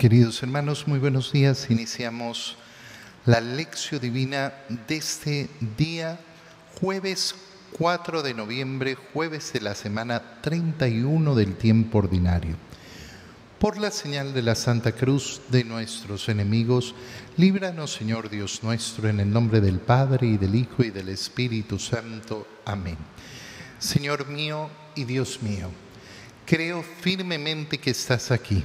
Queridos hermanos, muy buenos días. Iniciamos la lección divina de este día, jueves 4 de noviembre, jueves de la semana 31 del tiempo ordinario. Por la señal de la Santa Cruz de nuestros enemigos, líbranos Señor Dios nuestro, en el nombre del Padre y del Hijo y del Espíritu Santo. Amén. Señor mío y Dios mío, creo firmemente que estás aquí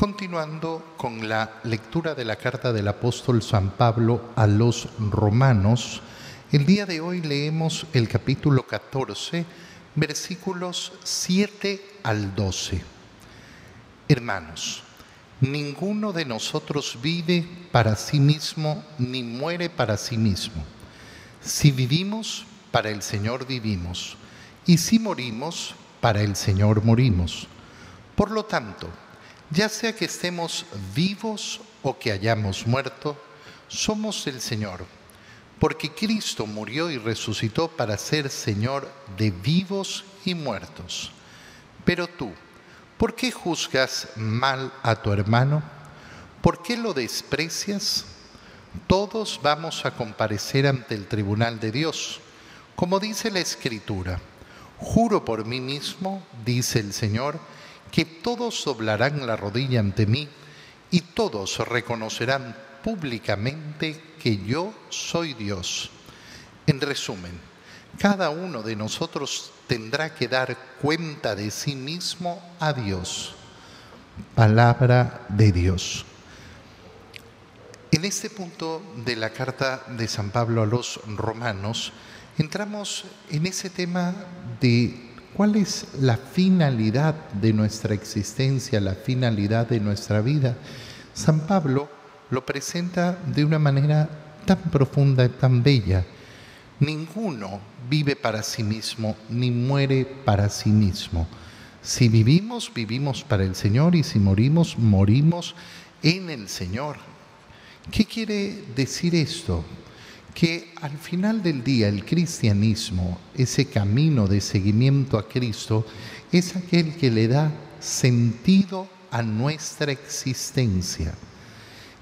Continuando con la lectura de la carta del apóstol San Pablo a los romanos, el día de hoy leemos el capítulo 14, versículos 7 al 12. Hermanos, ninguno de nosotros vive para sí mismo ni muere para sí mismo. Si vivimos, para el Señor vivimos, y si morimos, para el Señor morimos. Por lo tanto, ya sea que estemos vivos o que hayamos muerto, somos el Señor, porque Cristo murió y resucitó para ser Señor de vivos y muertos. Pero tú, ¿por qué juzgas mal a tu hermano? ¿Por qué lo desprecias? Todos vamos a comparecer ante el tribunal de Dios. Como dice la Escritura, juro por mí mismo, dice el Señor, que todos doblarán la rodilla ante mí y todos reconocerán públicamente que yo soy Dios. En resumen, cada uno de nosotros tendrá que dar cuenta de sí mismo a Dios. Palabra de Dios. En este punto de la carta de San Pablo a los romanos, entramos en ese tema de ¿Cuál es la finalidad de nuestra existencia, la finalidad de nuestra vida? San Pablo lo presenta de una manera tan profunda y tan bella. Ninguno vive para sí mismo ni muere para sí mismo. Si vivimos, vivimos para el Señor y si morimos, morimos en el Señor. ¿Qué quiere decir esto? Que al final del día el cristianismo, ese camino de seguimiento a Cristo, es aquel que le da sentido a nuestra existencia.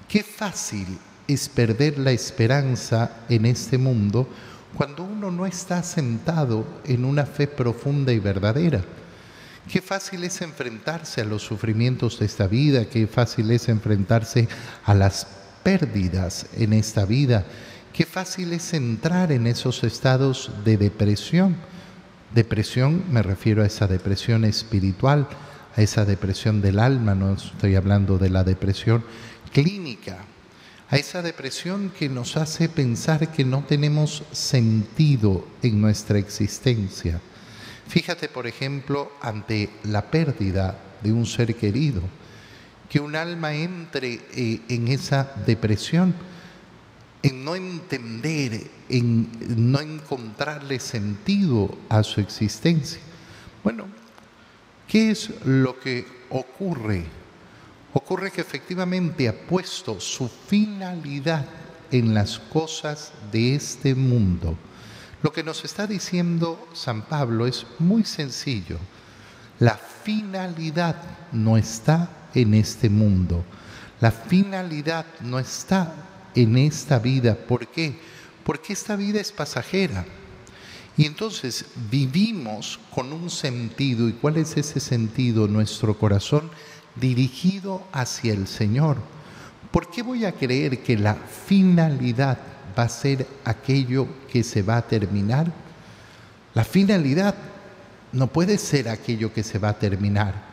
Qué fácil es perder la esperanza en este mundo cuando uno no está sentado en una fe profunda y verdadera. Qué fácil es enfrentarse a los sufrimientos de esta vida, qué fácil es enfrentarse a las pérdidas en esta vida Qué fácil es entrar en esos estados de depresión. Depresión, me refiero a esa depresión espiritual, a esa depresión del alma, no estoy hablando de la depresión clínica, a esa depresión que nos hace pensar que no tenemos sentido en nuestra existencia. Fíjate, por ejemplo, ante la pérdida de un ser querido, que un alma entre eh, en esa depresión en no entender, en no encontrarle sentido a su existencia. Bueno, ¿qué es lo que ocurre? Ocurre que efectivamente ha puesto su finalidad en las cosas de este mundo. Lo que nos está diciendo San Pablo es muy sencillo. La finalidad no está en este mundo. La finalidad no está en esta vida. ¿Por qué? Porque esta vida es pasajera. Y entonces vivimos con un sentido. ¿Y cuál es ese sentido? Nuestro corazón dirigido hacia el Señor. ¿Por qué voy a creer que la finalidad va a ser aquello que se va a terminar? La finalidad no puede ser aquello que se va a terminar.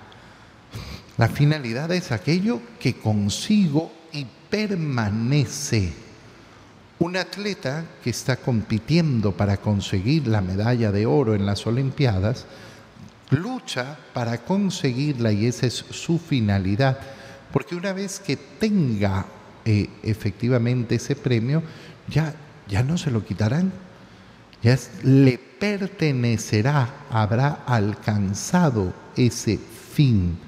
La finalidad es aquello que consigo y permanece. Un atleta que está compitiendo para conseguir la medalla de oro en las Olimpiadas, lucha para conseguirla y esa es su finalidad, porque una vez que tenga eh, efectivamente ese premio, ya ya no se lo quitarán, ya le pertenecerá, habrá alcanzado ese fin.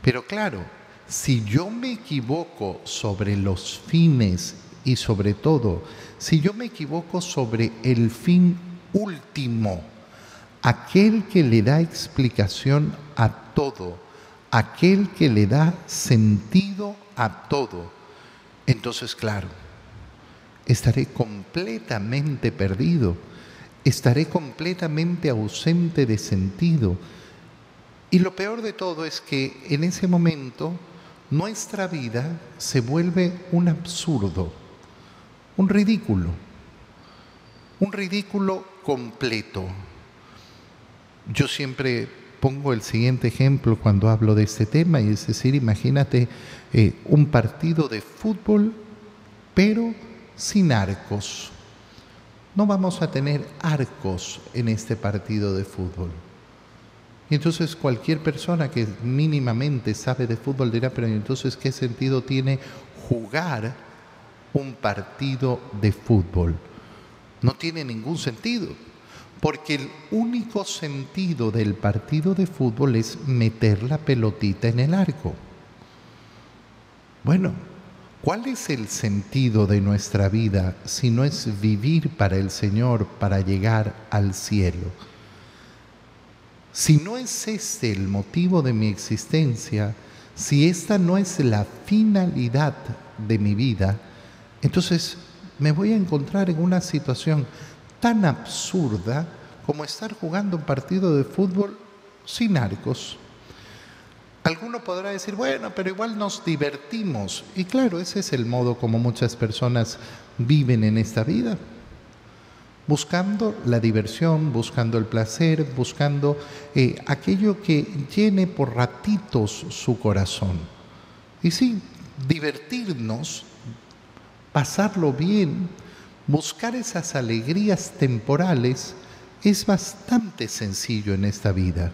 Pero claro, si yo me equivoco sobre los fines y sobre todo, si yo me equivoco sobre el fin último, aquel que le da explicación a todo, aquel que le da sentido a todo, entonces claro, estaré completamente perdido, estaré completamente ausente de sentido. Y lo peor de todo es que en ese momento nuestra vida se vuelve un absurdo, un ridículo, un ridículo completo. Yo siempre pongo el siguiente ejemplo cuando hablo de este tema, y es decir, imagínate eh, un partido de fútbol, pero sin arcos. No vamos a tener arcos en este partido de fútbol. Y entonces cualquier persona que mínimamente sabe de fútbol dirá, pero entonces ¿qué sentido tiene jugar un partido de fútbol? No tiene ningún sentido, porque el único sentido del partido de fútbol es meter la pelotita en el arco. Bueno, ¿Cuál es el sentido de nuestra vida si no es vivir para el Señor para llegar al cielo? Si no es este el motivo de mi existencia, si esta no es la finalidad de mi vida, entonces me voy a encontrar en una situación tan absurda como estar jugando un partido de fútbol sin arcos. Alguno podrá decir, bueno, pero igual nos divertimos. Y claro, ese es el modo como muchas personas viven en esta vida. Buscando la diversión, buscando el placer, buscando eh, aquello que llene por ratitos su corazón. Y sí, divertirnos, pasarlo bien, buscar esas alegrías temporales es bastante sencillo en esta vida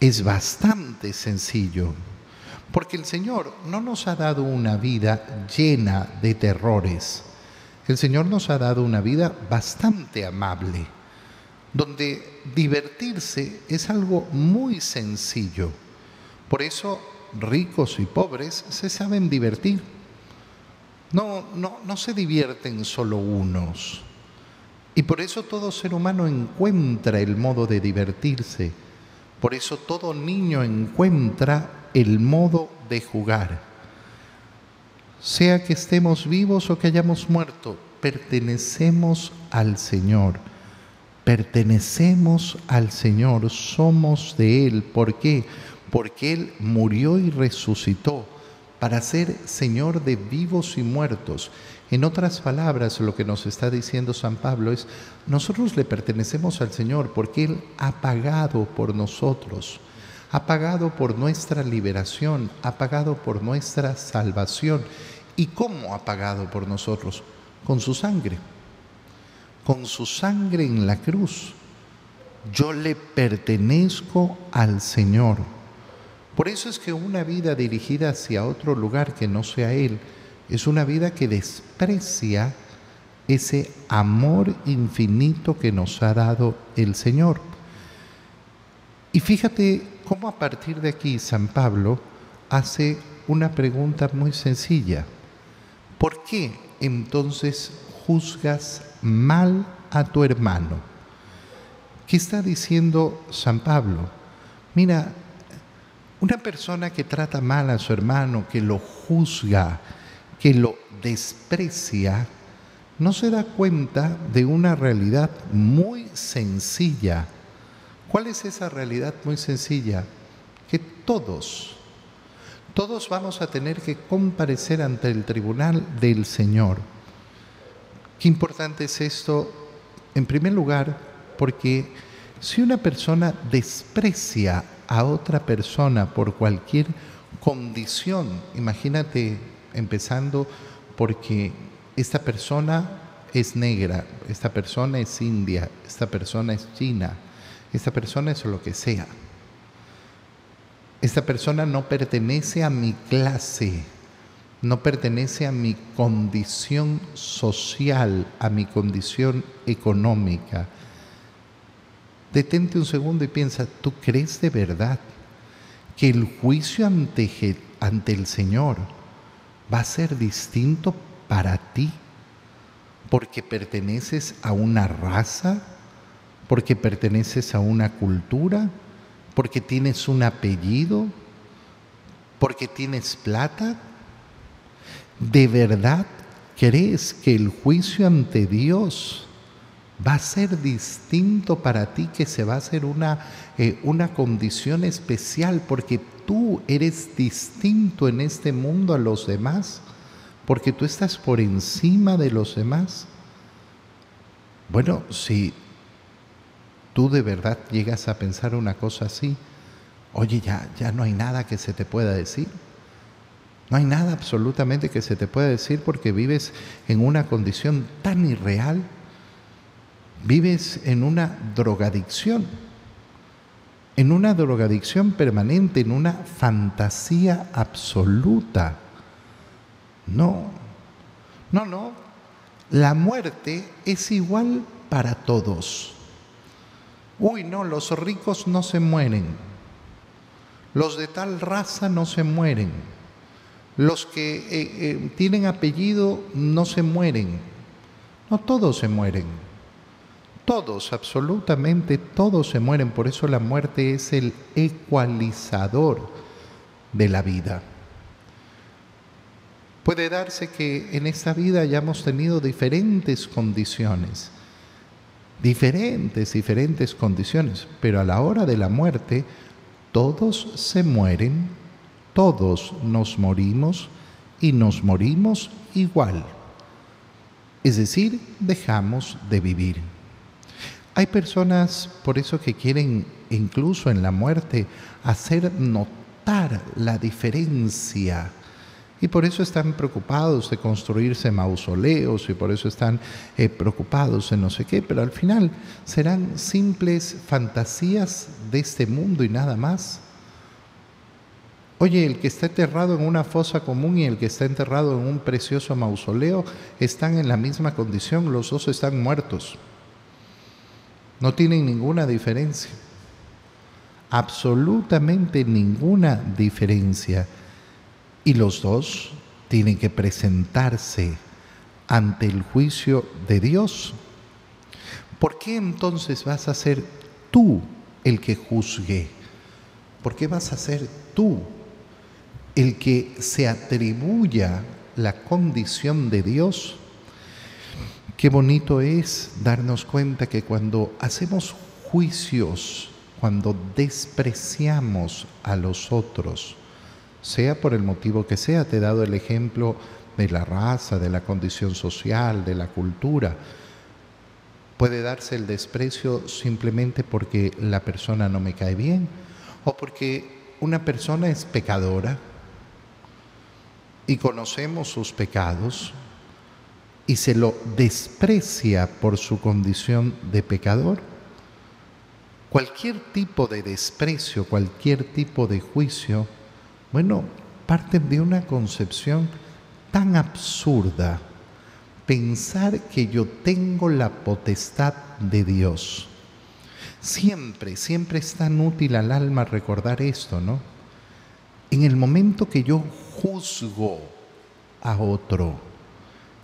es bastante sencillo, porque el Señor no nos ha dado una vida llena de terrores, el Señor nos ha dado una vida bastante amable, donde divertirse es algo muy sencillo. Por eso ricos y pobres se saben divertir. No, no, no se divierten solo unos. Y por eso todo ser humano encuentra el modo de divertirse por eso todo niño encuentra el modo de jugar. Sea que estemos vivos o que hayamos muerto, pertenecemos al Señor. Pertenecemos al Señor, somos de Él. ¿Por qué? Porque Él murió y resucitó para ser Señor de vivos y muertos. En otras palabras, lo que nos está diciendo San Pablo es, nosotros le pertenecemos al Señor porque Él ha pagado por nosotros, ha pagado por nuestra liberación, ha pagado por nuestra salvación. ¿Y cómo ha pagado por nosotros? Con su sangre, con su sangre en la cruz. Yo le pertenezco al Señor. Por eso es que una vida dirigida hacia otro lugar que no sea Él, es una vida que desprecia ese amor infinito que nos ha dado el Señor. Y fíjate cómo a partir de aquí San Pablo hace una pregunta muy sencilla. ¿Por qué entonces juzgas mal a tu hermano? ¿Qué está diciendo San Pablo? Mira, una persona que trata mal a su hermano, que lo juzga, que lo desprecia no se da cuenta de una realidad muy sencilla. ¿Cuál es esa realidad muy sencilla? Que todos, todos vamos a tener que comparecer ante el tribunal del Señor. Qué importante es esto, en primer lugar, porque si una persona desprecia a otra persona por cualquier condición, imagínate empezando porque esta persona es negra, esta persona es india, esta persona es china, esta persona es lo que sea. Esta persona no pertenece a mi clase, no pertenece a mi condición social, a mi condición económica. Detente un segundo y piensa, ¿tú crees de verdad que el juicio ante, ante el Señor va a ser distinto para ti? Porque perteneces a una raza, porque perteneces a una cultura, porque tienes un apellido, porque tienes plata, ¿De verdad crees que el juicio ante Dios va a ser distinto para ti, que se va a hacer una, eh, una condición especial porque tú eres distinto en este mundo a los demás? Porque tú estás por encima de los demás. Bueno, si tú de verdad llegas a pensar una cosa así, oye, ya, ya no hay nada que se te pueda decir. No hay nada absolutamente que se te pueda decir porque vives en una condición tan irreal. Vives en una drogadicción, en una drogadicción permanente, en una fantasía absoluta. No, no, no. La muerte es igual para todos. Uy, no, los ricos no se mueren. Los de tal raza no se mueren los que eh, eh, tienen apellido no se mueren. No todos se mueren. Todos, absolutamente todos se mueren. Por eso la muerte es el ecualizador de la vida. Puede darse que en esta vida hayamos tenido diferentes condiciones, diferentes, diferentes condiciones, pero a la hora de la muerte todos se mueren todos nos morimos y nos morimos igual. Es decir, dejamos de vivir. Hay personas por eso que quieren incluso en la muerte hacer notar la diferencia y por eso están preocupados de construirse mausoleos y por eso están eh, preocupados de no sé qué, pero al final serán simples fantasías de este mundo y nada más. Oye, el que está enterrado en una fosa común y el que está enterrado en un precioso mausoleo están en la misma condición, los dos están muertos. No tienen ninguna diferencia. Absolutamente ninguna diferencia. Y los dos tienen que presentarse ante el juicio de Dios. ¿Por qué entonces vas a ser tú el que juzgue? ¿Por qué vas a ser tú el que se atribuya la condición de Dios, qué bonito es darnos cuenta que cuando hacemos juicios, cuando despreciamos a los otros, sea por el motivo que sea, te he dado el ejemplo de la raza, de la condición social, de la cultura, puede darse el desprecio simplemente porque la persona no me cae bien o porque una persona es pecadora, y conocemos sus pecados y se lo desprecia por su condición de pecador, cualquier tipo de desprecio, cualquier tipo de juicio, bueno, parten de una concepción tan absurda, pensar que yo tengo la potestad de Dios. Siempre, siempre es tan útil al alma recordar esto, ¿no? En el momento que yo juzgo a otro,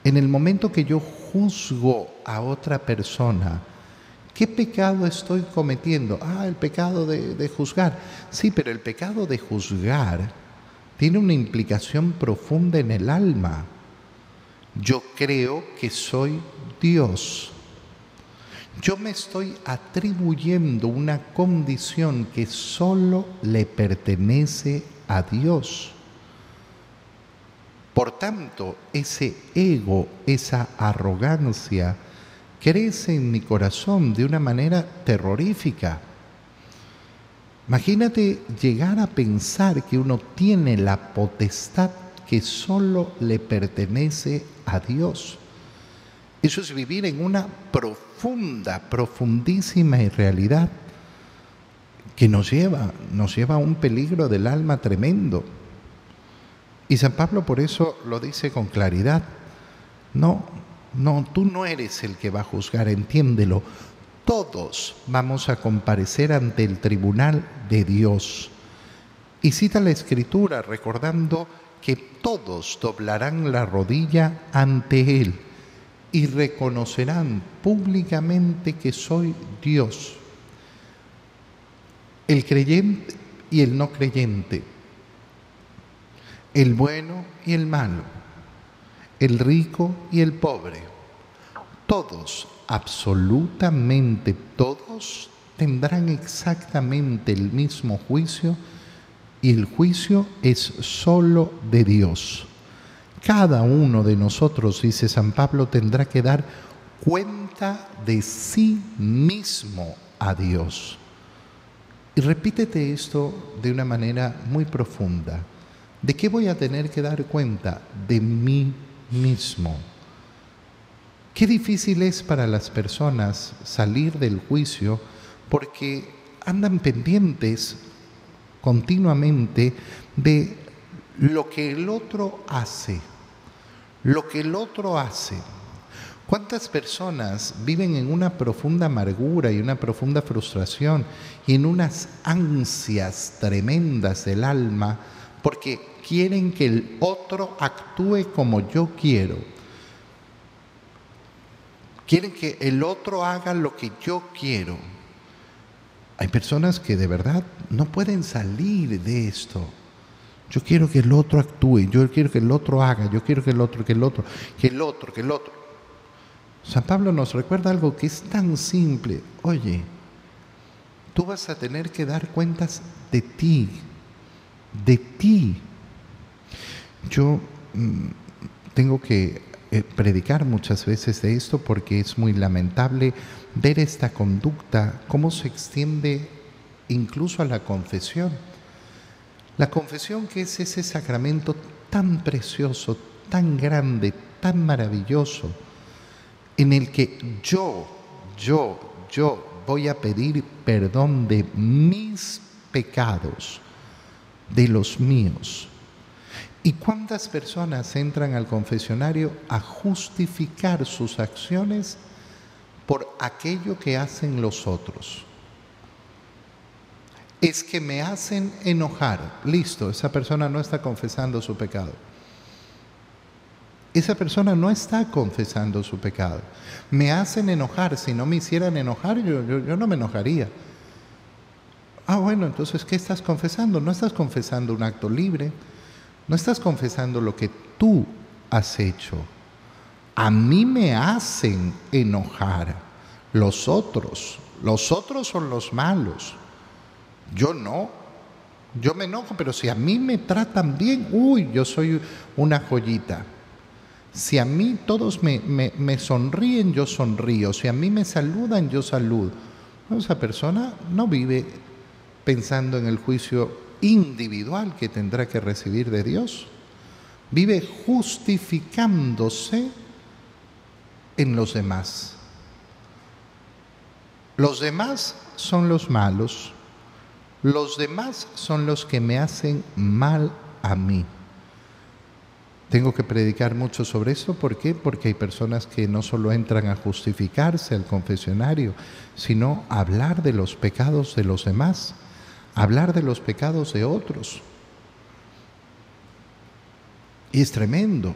en el momento que yo juzgo a otra persona, ¿qué pecado estoy cometiendo? Ah, el pecado de, juzgar. Sí, pero el pecado de juzgar tiene una implicación profunda en el alma. Yo creo que soy Dios. Yo me estoy atribuyendo una condición que solo le pertenece a Dios. Por tanto, ese ego, esa arrogancia, crece en mi corazón de una manera terrorífica. Imagínate llegar a pensar que uno tiene la potestad que solo le pertenece a Dios. Eso es vivir en una profunda, profundísima irrealidad que nos lleva, nos lleva a un peligro del alma tremendo. Y San Pablo por eso lo dice con claridad. No, no, tú no eres el que va a juzgar, entiéndelo. Todos vamos a comparecer ante el tribunal de Dios. Y cita la escritura recordando que todos doblarán la rodilla ante Él y reconocerán públicamente que soy Dios. El creyente y el no creyente, el bueno y el malo, el rico y el pobre, todos, absolutamente todos, tendrán exactamente el mismo juicio y el juicio es solo de Dios. Cada uno de nosotros, dice San Pablo, tendrá que dar cuenta de sí mismo a Dios. Y repítete esto de una manera muy profunda. ¿De qué voy a tener que dar cuenta? De mí mismo. Qué difícil es para las personas salir del juicio porque andan pendientes continuamente de lo que el otro hace, lo que el otro hace. ¿Cuántas personas viven en una profunda amargura y una profunda frustración y en unas ansias tremendas del alma porque quieren que el otro actúe como yo quiero. Quieren que el otro haga lo que yo quiero. Hay personas que de verdad no pueden salir de esto. Yo quiero que el otro actúe, yo quiero que el otro haga, yo quiero que el otro, que el otro, que el otro, que el otro. San Pablo nos recuerda algo que es tan simple. Oye, tú vas a tener que dar cuentas de ti, de ti. Yo mm, tengo que eh, predicar muchas veces de esto porque es muy lamentable ver esta conducta, cómo se extiende incluso a la confesión. La confesión que es ese sacramento tan precioso, tan grande, tan maravilloso, en el que yo, yo, yo voy a pedir perdón de mis pecados, de los míos. ¿Y cuántas personas entran al confesionario a justificar sus acciones por aquello que hacen los otros? Es que me hacen enojar. Listo, esa persona no está confesando su pecado. Esa persona no está confesando su pecado. Me hacen enojar. Si no me hicieran enojar, yo, yo no me enojaría. Ah, bueno, entonces, ¿qué estás confesando? No estás confesando un acto libre no estás confesando lo que tú has hecho. A mí me hacen enojar los otros. Los otros son los malos. Yo no. Yo me enojo, pero si a mí me tratan bien, uy, yo soy una joyita. Si a mí todos me, me, sonríen, yo sonrío. Si a mí me saludan, yo saludo. Esa persona no vive pensando en el juicio individual que tendrá que recibir de Dios. Vive justificándose en los demás. Los demás son los malos. Los demás son los que me hacen mal a mí. Tengo que predicar mucho sobre eso. ¿Por qué? Porque hay personas que no solo entran a justificarse al confesionario, sino a hablar de los pecados de los demás hablar de los pecados de otros. Y es tremendo.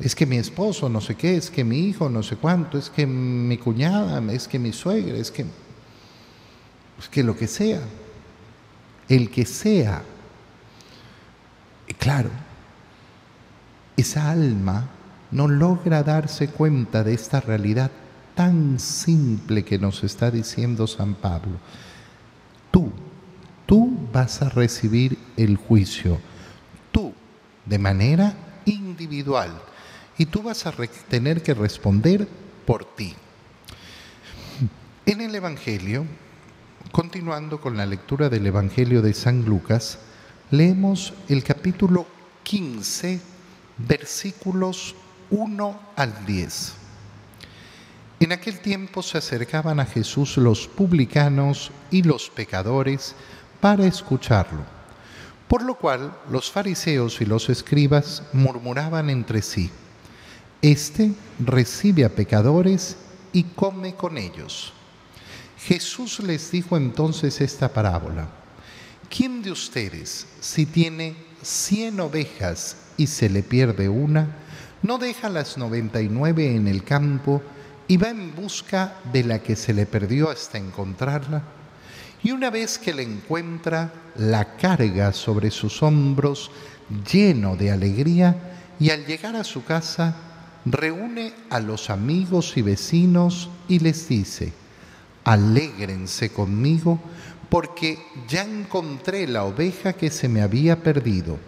Es que mi esposo no sé qué, es que mi hijo no sé cuánto, es que mi cuñada, es que mi suegra, es que, es que lo que sea, el que sea. Y claro, esa alma no logra darse cuenta de esta realidad tan simple que nos está diciendo San Pablo. Tú tú vas a recibir el juicio, tú, de manera individual, y tú vas a tener que responder por ti. En el Evangelio, continuando con la lectura del Evangelio de San Lucas, leemos el capítulo 15, versículos 1 al 10. En aquel tiempo se acercaban a Jesús los publicanos y los pecadores, para escucharlo. Por lo cual los fariseos y los escribas murmuraban entre sí, Este recibe a pecadores y come con ellos. Jesús les dijo entonces esta parábola, ¿quién de ustedes, si tiene cien ovejas y se le pierde una, no deja las noventa y nueve en el campo y va en busca de la que se le perdió hasta encontrarla? Y una vez que la encuentra, la carga sobre sus hombros lleno de alegría y al llegar a su casa, reúne a los amigos y vecinos y les dice, alégrense conmigo porque ya encontré la oveja que se me había perdido.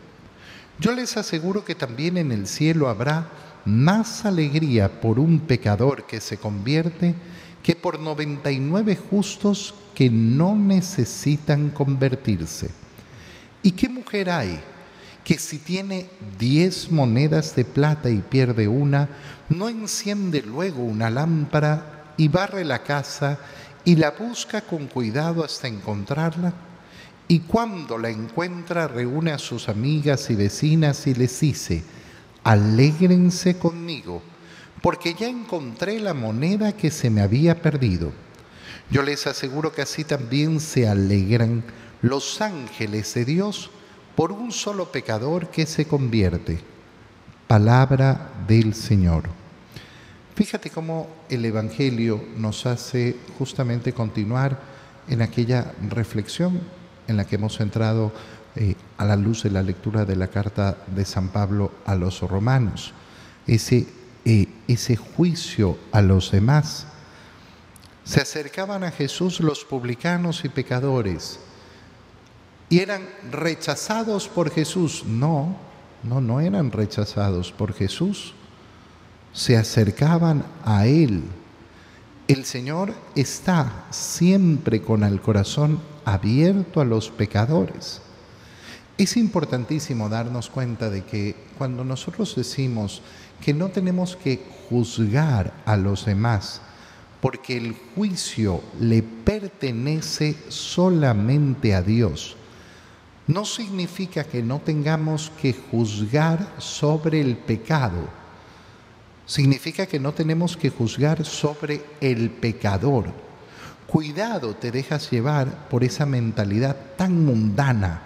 Yo les aseguro que también en el cielo habrá más alegría por un pecador que se convierte que por 99 justos que no necesitan convertirse. ¿Y qué mujer hay que si tiene 10 monedas de plata y pierde una, no enciende luego una lámpara y barre la casa y la busca con cuidado hasta encontrarla, y cuando la encuentra reúne a sus amigas y vecinas y les dice, alégrense conmigo, porque ya encontré la moneda que se me había perdido. Yo les aseguro que así también se alegran los ángeles de Dios por un solo pecador que se convierte. Palabra del Señor. Fíjate cómo el Evangelio nos hace justamente continuar en aquella reflexión en la que hemos entrado eh, a la luz de la lectura de la carta de San Pablo a los romanos. Ese, eh, ese juicio a los demás. Se acercaban a Jesús los publicanos y pecadores y eran rechazados por Jesús. No, no, no eran rechazados por Jesús se acercaban a Él. El Señor está siempre con el corazón abierto a los pecadores. Es importantísimo darnos cuenta de que cuando nosotros decimos que no tenemos que juzgar a los demás, porque el juicio le pertenece solamente a Dios, no significa que no tengamos que juzgar sobre el pecado significa que no tenemos que juzgar sobre el pecador. Cuidado te dejas llevar por esa mentalidad tan mundana,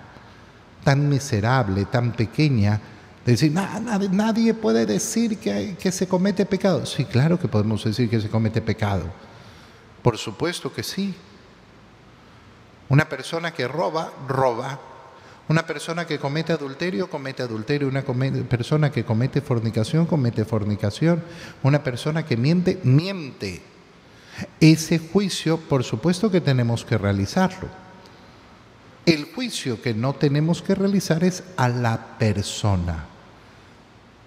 tan miserable, tan pequeña, de decir, nadie puede decir que, que se comete pecado. Sí, claro que podemos decir que se comete pecado. Por supuesto que sí. Una persona que roba, roba. Una persona que comete adulterio, comete adulterio. Una persona que comete fornicación, comete fornicación. Una persona que miente, miente. Ese juicio, por supuesto que tenemos que realizarlo. El juicio que no tenemos que realizar es a la persona.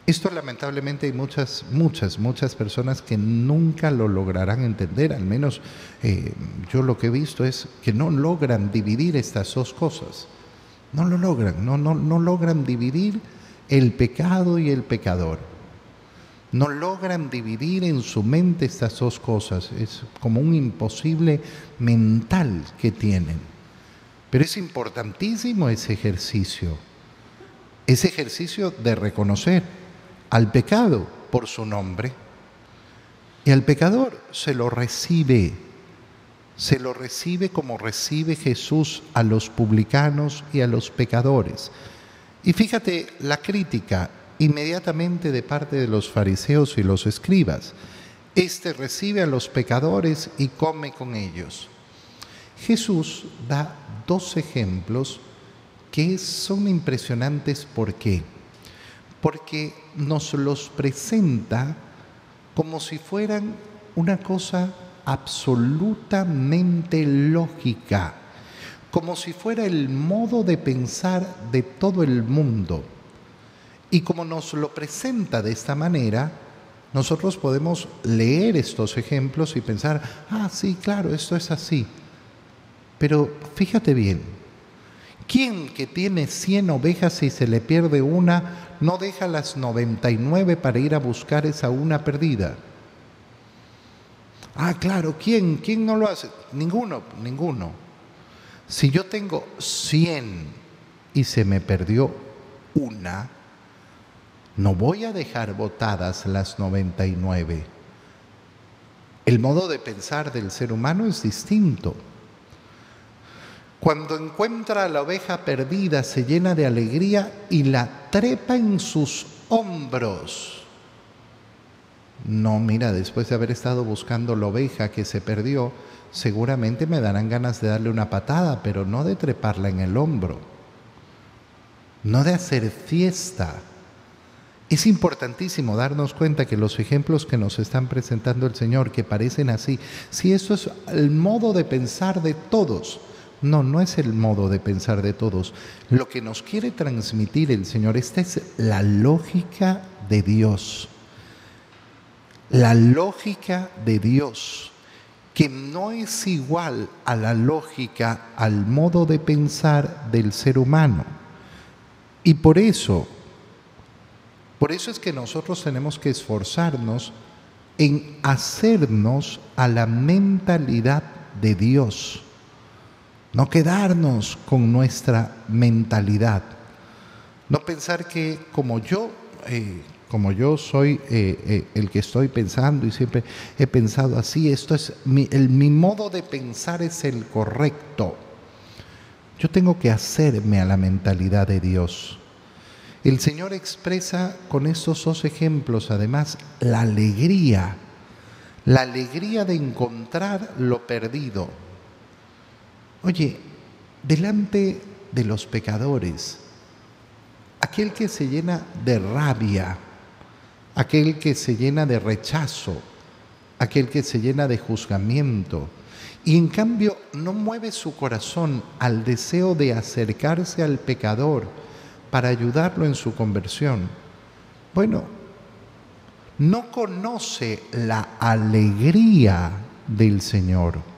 Esto lamentablemente hay muchas, muchas, muchas personas que nunca lo lograrán entender, al menos eh, yo lo que he visto es que no logran dividir estas dos cosas. No lo logran, no, no, no logran dividir el pecado y el pecador. No logran dividir en su mente estas dos cosas. Es como un imposible mental que tienen. Pero es importantísimo ese ejercicio. Ese ejercicio de reconocer al pecado por su nombre y al pecador se lo recibe se lo recibe como recibe Jesús a los publicanos y a los pecadores. Y fíjate la crítica inmediatamente de parte de los fariseos y los escribas. Este recibe a los pecadores y come con ellos. Jesús da dos ejemplos que son impresionantes. ¿Por qué? Porque nos los presenta como si fueran una cosa absolutamente lógica, como si fuera el modo de pensar de todo el mundo. Y como nos lo presenta de esta manera, nosotros podemos leer estos ejemplos y pensar, ah, sí, claro, esto es así. Pero fíjate bien, ¿quién que tiene 100 ovejas y se le pierde una, no deja las 99 para ir a buscar esa una perdida? Ah, claro, ¿quién? ¿Quién no lo hace? Ninguno, ninguno. Si yo tengo 100 y se me perdió una, no voy a dejar botadas las 99. El modo de pensar del ser humano es distinto. Cuando encuentra a la oveja perdida se llena de alegría y la trepa en sus hombros. No, mira, después de haber estado buscando la oveja que se perdió, seguramente me darán ganas de darle una patada, pero no de treparla en el hombro, no de hacer fiesta. Es importantísimo darnos cuenta que los ejemplos que nos están presentando el Señor, que parecen así, si eso es el modo de pensar de todos, no, no es el modo de pensar de todos. Lo que nos quiere transmitir el Señor, esta es la lógica de Dios. La lógica de Dios, que no es igual a la lógica, al modo de pensar del ser humano. Y por eso, por eso es que nosotros tenemos que esforzarnos en hacernos a la mentalidad de Dios no quedarnos con nuestra mentalidad, no pensar que como yo, eh, como yo soy eh, eh, el que estoy pensando y siempre he pensado así, esto es mi, mi modo de pensar es el correcto. Yo tengo que hacerme a la mentalidad de Dios. El Señor expresa con estos dos ejemplos además la alegría, la alegría de encontrar lo perdido Oye, delante de los pecadores, aquel que se llena de rabia, aquel que se llena de rechazo, aquel que se llena de juzgamiento, y en cambio no mueve su corazón al deseo de acercarse al pecador para ayudarlo en su conversión, bueno, no conoce la alegría del Señor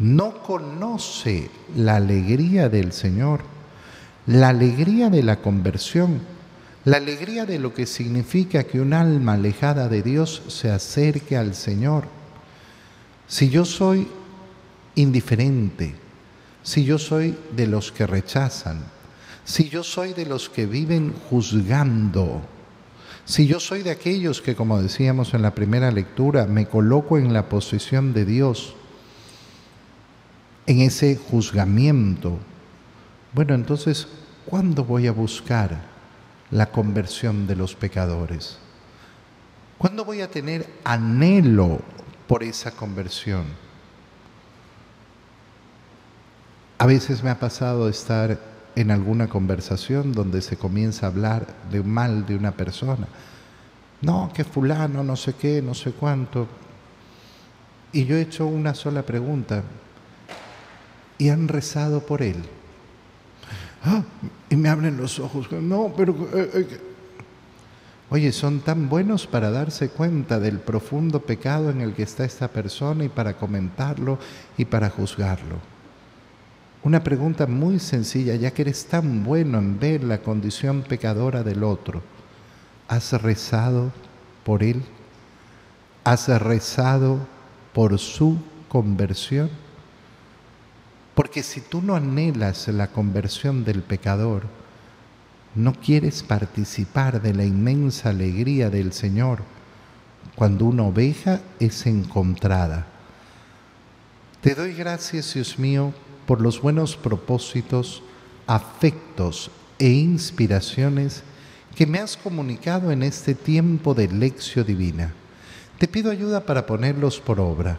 no conoce la alegría del Señor, la alegría de la conversión, la alegría de lo que significa que un alma alejada de Dios se acerque al Señor. Si yo soy indiferente, si yo soy de los que rechazan, si yo soy de los que viven juzgando, si yo soy de aquellos que, como decíamos en la primera lectura, me coloco en la posición de Dios, en ese juzgamiento. Bueno, entonces, ¿cuándo voy a buscar la conversión de los pecadores? ¿Cuándo voy a tener anhelo por esa conversión? A veces me ha pasado estar en alguna conversación donde se comienza a hablar de mal de una persona. No, que fulano, no sé qué, no sé cuánto. Y yo he hecho una sola pregunta y han rezado por él. Ah, y me abren los ojos. No, pero... Eh, eh, oye, son tan buenos para darse cuenta del profundo pecado en el que está esta persona y para comentarlo y para juzgarlo. Una pregunta muy sencilla, ya que eres tan bueno en ver la condición pecadora del otro, ¿has rezado por él? ¿Has rezado por su conversión? Porque si tú no anhelas la conversión del pecador, no quieres participar de la inmensa alegría del Señor cuando una oveja es encontrada. Te doy gracias, Dios mío, por los buenos propósitos, afectos e inspiraciones que me has comunicado en este tiempo de lección divina. Te pido ayuda para ponerlos por obra.